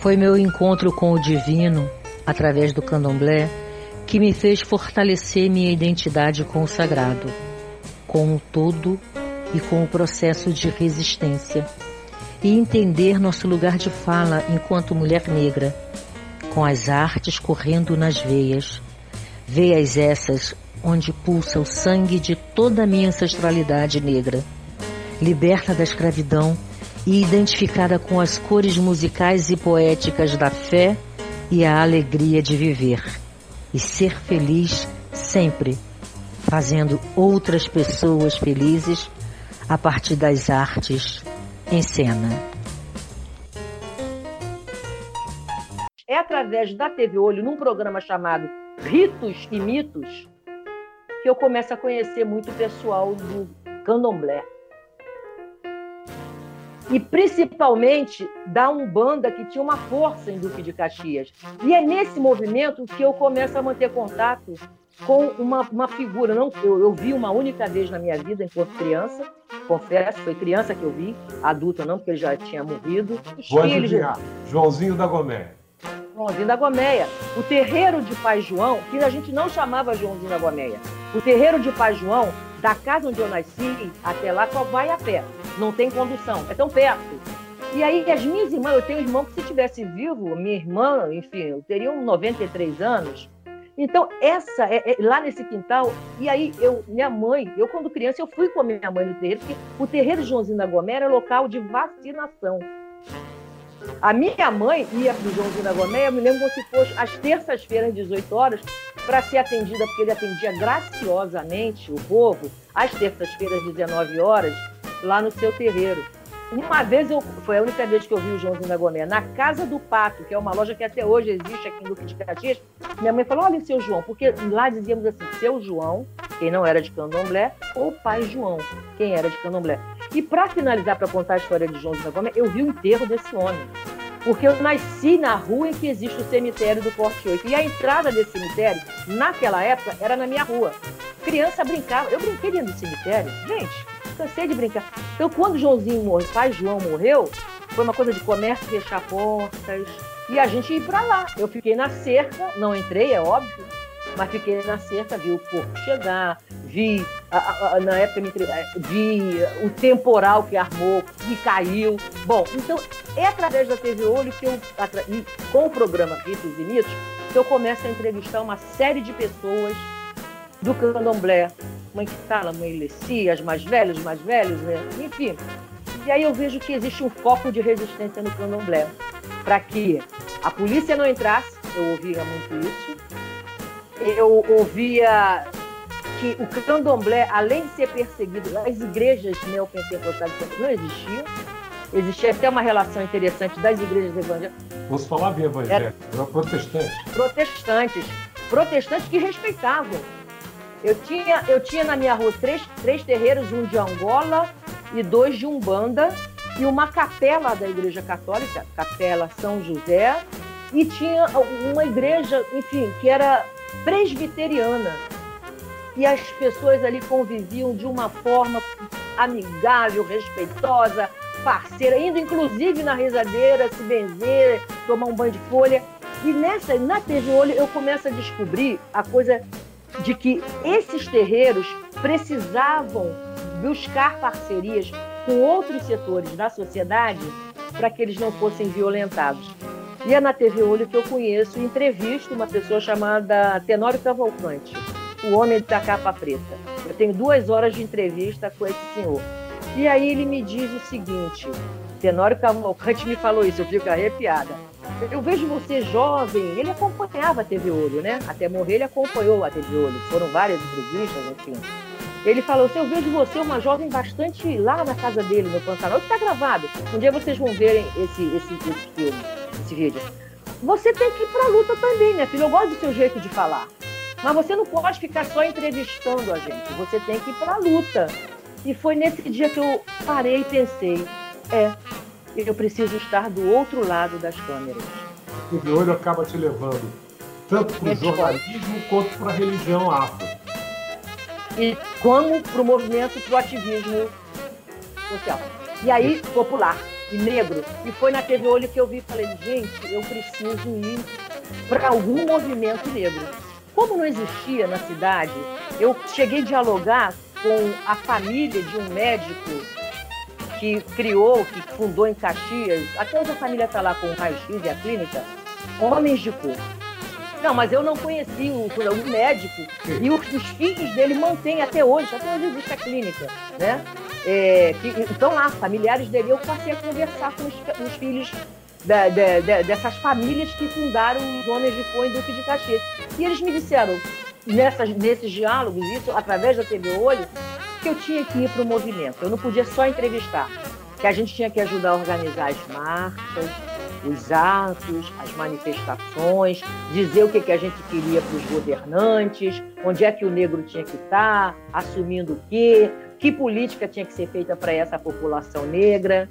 Foi meu encontro com o divino, através do candomblé, que me fez fortalecer minha identidade com o sagrado, com o todo e com o processo de resistência, e entender nosso lugar de fala enquanto mulher negra, com as artes correndo nas veias, veias essas onde pulsa o sangue de toda a minha ancestralidade negra, liberta da escravidão e identificada com as cores musicais e poéticas da fé e a alegria de viver e ser feliz sempre, fazendo outras pessoas felizes a partir das artes em cena. É através da TV Olho, num programa chamado Ritos e Mitos, que eu começo a conhecer muito o pessoal do candomblé. E principalmente da Umbanda, que tinha uma força em Duque de Caxias. E é nesse movimento que eu começo a manter contato com uma, uma figura. Não, eu, eu vi uma única vez na minha vida, enquanto criança, confesso, foi criança que eu vi, adulta não, porque ele já tinha morrido. Vou adivinhar, Joãozinho da Goméia. Joãozinho da Gomeia. O terreiro de Pai João, que a gente não chamava Joãozinho da Gomeia. O terreiro de Pai João, da casa onde eu nasci até lá, só vai a pé. Não tem condução. É tão perto. E aí, as minhas irmãs, eu tenho um irmão que se tivesse vivo, minha irmã, enfim, eu teria 93 anos. Então, essa, é, é, lá nesse quintal, e aí, eu, minha mãe, eu quando criança, eu fui com a minha mãe no terreiro, porque o terreiro Joãozinho da Gomeia era local de vacinação. A minha mãe ia para o Joãozinho da Gomeia, eu me lembro como se fosse às terças-feiras, 18 horas, para ser atendida, porque ele atendia graciosamente o povo, às terças-feiras, 19 horas, lá no seu terreiro. Uma vez, eu, foi a única vez que eu vi o Joãozinho da Gomeia, na Casa do Pato, que é uma loja que até hoje existe aqui em Duque de Caxias. Minha mãe falou: olha, seu João, porque lá dizíamos assim, seu João, quem não era de candomblé, ou pai João, quem era de candomblé. E para finalizar, para contar a história de João da Gomes, eu vi o enterro desse homem. Porque eu nasci na rua em que existe o cemitério do Porte 8. E a entrada desse cemitério, naquela época, era na minha rua. Criança brincava. Eu brinquei dentro do cemitério. Gente, cansei de brincar. Então, quando Joãozinho morreu, pai João morreu, foi uma coisa de comércio, fechar portas. E a gente ir para lá. Eu fiquei na cerca, não entrei, é óbvio, mas fiquei na cerca, vi o corpo chegar, a, na época, me, vi o temporal que armou, que caiu. Bom, então é através da TV Olho que eu, com o programa Ritos e Mitos, que eu começo a entrevistar uma série de pessoas do candomblé. Mãe que fala, mãe Leci, as mais velhas, os mais velhos, né? enfim. E aí eu vejo que existe um foco de resistência no candomblé. Para que a polícia não entrasse, eu ouvia muito isso, eu ouvia que o candomblé, além de ser perseguido, as igrejas neopentecostais não existiam. Existia até uma relação interessante das igrejas evangélicas. Você falava em evangélico, era protestantes. Protestantes. Protestantes que respeitavam. Eu tinha, eu tinha na minha rua três, três terreiros, um de Angola e dois de Umbanda, e uma capela da Igreja Católica, Capela São José, e tinha uma igreja, enfim, que era presbiteriana. E as pessoas ali conviviam de uma forma amigável, respeitosa, parceira, indo inclusive na rezadeira, se benzer, tomar um banho de folha. E nessa, na Olho, eu começo a descobrir a coisa de que esses terreiros precisavam buscar parcerias com outros setores da sociedade para que eles não fossem violentados. E é na TV Olho que eu conheço e entrevisto uma pessoa chamada Tenório Cavalcante, o homem da capa preta. Eu tenho duas horas de entrevista com esse senhor. E aí ele me diz o seguinte: Tenório Cavalcante me falou isso, eu fico arrepiada. Eu vejo você jovem, ele acompanhava a TV Olho, né? Até morrer ele acompanhou a TV Olho. Foram várias entrevistas, enfim. Ele falou assim: Eu vejo você, uma jovem bastante lá na casa dele, no Pantanal, que está gravado. Um dia vocês vão verem esse, esse, esse esse vídeo. Você tem que ir para a luta também, né, filho? Eu gosto do seu jeito de falar. Mas você não pode ficar só entrevistando a gente. Você tem que ir para a luta. E foi nesse dia que eu parei e pensei: é, eu preciso estar do outro lado das câmeras. O olho acaba te levando tanto para o jornalismo quanto para a religião afro e como para o movimento, para o ativismo social. E aí, popular. e negro. E foi na TV Olho que eu vi e falei, gente, eu preciso ir para algum movimento negro. Como não existia na cidade, eu cheguei a dialogar com a família de um médico que criou, que fundou em Caxias, até hoje a família está lá com o raio-x e a clínica, Homens de Cor. Não, mas eu não conheci o, o médico e os, os, filhos dele mantêm até hoje, até hoje existe a clínica, né? É, que, então lá, familiares dele, eu passei a conversar com os, os filhos da, da, da, dessas famílias que fundaram os Homens de Cor em Duque de Caxias. E eles me disseram, nessas, nesses diálogos, isso através da TV Olho, que eu tinha que ir para o movimento. Eu não podia só entrevistar, que a gente tinha que ajudar a organizar as marchas, os atos, as manifestações, dizer o que, que a gente queria para os governantes, onde é que o negro tinha que estar, assumindo o quê, que política tinha que ser feita para essa população negra.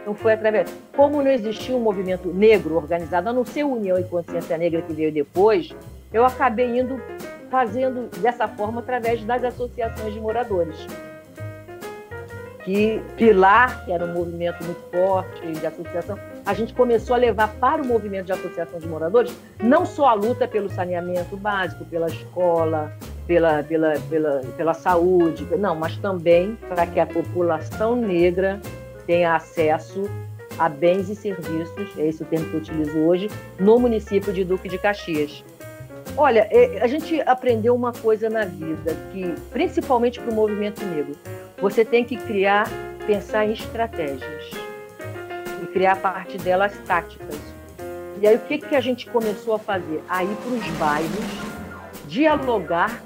Então foi através. Como não existia um movimento negro organizado, a não ser União e Consciência Negra que veio depois, eu acabei indo fazendo dessa forma através das associações de moradores. Que Pilar, que era um movimento muito forte de associação, a gente começou a levar para o movimento de associação de moradores não só a luta pelo saneamento básico, pela escola, pela, pela, pela, pela saúde, não, mas também para que a população negra tenha acesso a bens e serviços, é esse o termo que eu utilizo hoje, no município de Duque de Caxias. Olha, é, a gente aprendeu uma coisa na vida, que principalmente para o movimento negro, você tem que criar, pensar em estratégias e criar parte delas táticas. E aí o que, que a gente começou a fazer? A ir para os bairros, dialogar.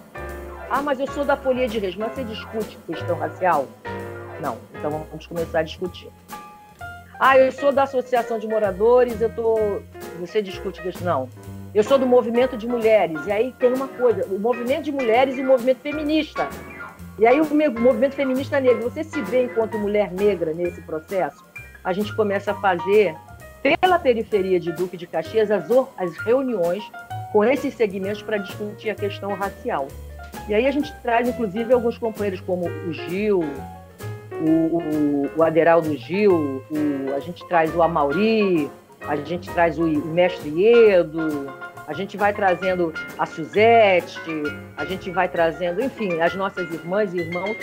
Ah, mas eu sou da Folia de Reis, mas você discute questão racial? Não, então vamos começar a discutir. Ah, eu sou da Associação de Moradores, eu tô. Você discute isso? Não. Eu sou do movimento de mulheres. E aí tem uma coisa: o movimento de mulheres e o movimento feminista. E aí o movimento feminista negro, você se vê enquanto mulher negra nesse processo? A gente começa a fazer, pela periferia de Duque de Caxias, as, as reuniões com esses segmentos para discutir a questão racial. E aí a gente traz, inclusive, alguns companheiros como o Gil, o, o, o Aderaldo Gil, o, a gente traz o Amauri, a gente traz o, o Mestre Iedo, a gente vai trazendo a Suzete, a gente vai trazendo, enfim, as nossas irmãs e irmãos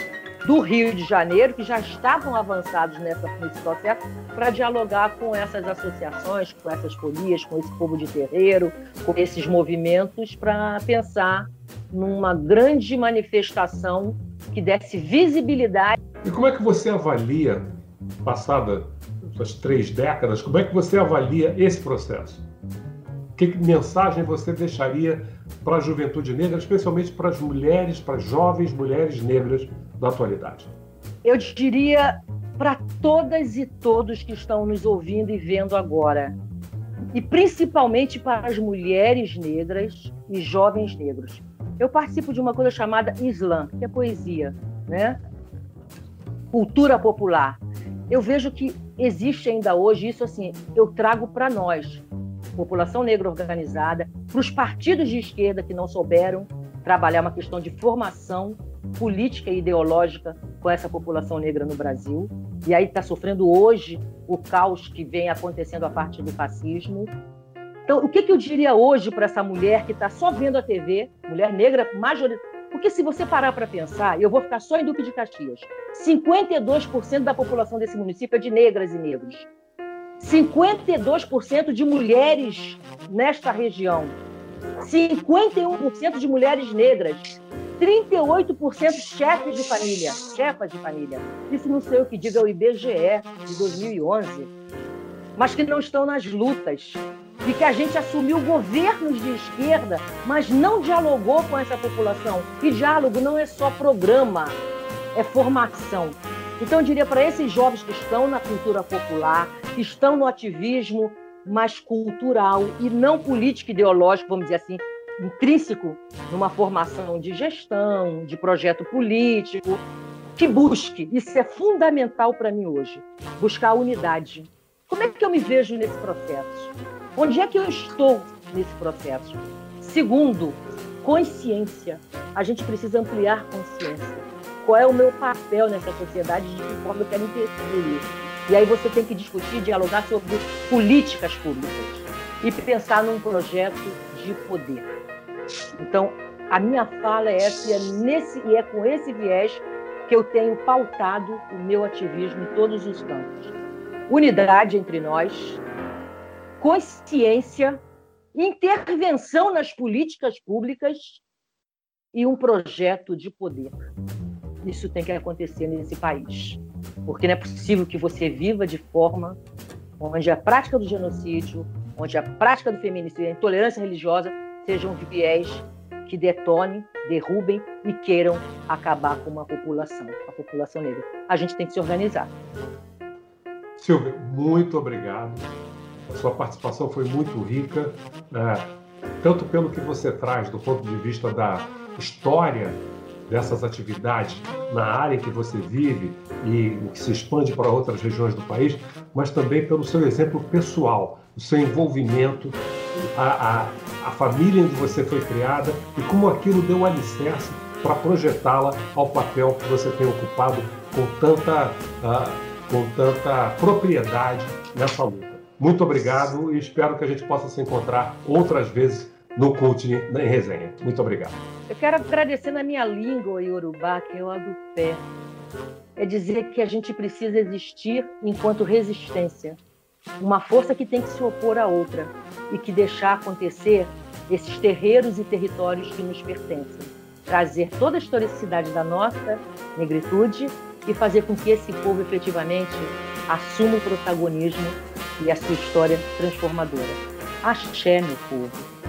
do Rio de Janeiro, que já estavam avançados nessa, nesse processo, para dialogar com essas associações, com essas folias, com esse povo de terreiro, com esses movimentos, para pensar numa grande manifestação que desse visibilidade. E como é que você avalia, passada essas três décadas, como é que você avalia esse processo? Que mensagem você deixaria para a juventude negra, especialmente para as mulheres, para as jovens mulheres negras da atualidade? Eu diria para todas e todos que estão nos ouvindo e vendo agora, e principalmente para as mulheres negras e jovens negros. Eu participo de uma coisa chamada Islã, que é poesia, né? Cultura popular. Eu vejo que existe ainda hoje isso assim, eu trago para nós, população negra organizada, para os partidos de esquerda que não souberam trabalhar uma questão de formação política e ideológica com essa população negra no Brasil. E aí está sofrendo hoje o caos que vem acontecendo a partir do fascismo. Então, o que, que eu diria hoje para essa mulher que está só vendo a TV, mulher negra majoritária? Porque se você parar para pensar, eu vou ficar só em Duque de Caxias. 52% da população desse município é de negras e negros. 52% de mulheres nesta região, 51% de mulheres negras, 38% chefes de família, chefas de família. Isso não sei o que diga o IBGE de 2011, mas que não estão nas lutas. E que a gente assumiu governos de esquerda, mas não dialogou com essa população. E diálogo não é só programa, é formação. Então, eu diria para esses jovens que estão na cultura popular, que estão no ativismo mais cultural e não político ideológico, vamos dizer assim, intrínseco numa formação de gestão, de projeto político, que busque, isso é fundamental para mim hoje, buscar a unidade. Como é que eu me vejo nesse processo? Onde é que eu estou nesse processo? Segundo, consciência. A gente precisa ampliar consciência. Qual é o meu papel nessa sociedade, de que forma eu quero interferir? E aí você tem que discutir, dialogar sobre políticas públicas e pensar num projeto de poder. Então, a minha fala é essa e é, nesse, e é com esse viés que eu tenho pautado o meu ativismo em todos os campos. Unidade entre nós, consciência, intervenção nas políticas públicas e um projeto de poder. Isso tem que acontecer nesse país. Porque não é possível que você viva de forma onde a prática do genocídio, onde a prática do feminicídio, a intolerância religiosa sejam viés que detonem, derrubem e queiram acabar com uma população, a população negra. A gente tem que se organizar. Silvia, muito obrigado. Sua participação foi muito rica, né? tanto pelo que você traz do ponto de vista da história dessas atividades na área que você vive e que se expande para outras regiões do país, mas também pelo seu exemplo pessoal, o seu envolvimento, a, a, a família onde você foi criada e como aquilo deu alicerce para projetá-la ao papel que você tem ocupado com tanta, uh, com tanta propriedade nessa luta. Muito obrigado e espero que a gente possa se encontrar outras vezes no Cult em resenha. Muito obrigado. Eu quero agradecer na minha língua iorubá, que é o adupé. É dizer que a gente precisa existir enquanto resistência. Uma força que tem que se opor à outra e que deixar acontecer esses terreiros e territórios que nos pertencem. Trazer toda a historicidade da nossa negritude e fazer com que esse povo efetivamente assuma o protagonismo e a sua história transformadora. Axé, meu povo.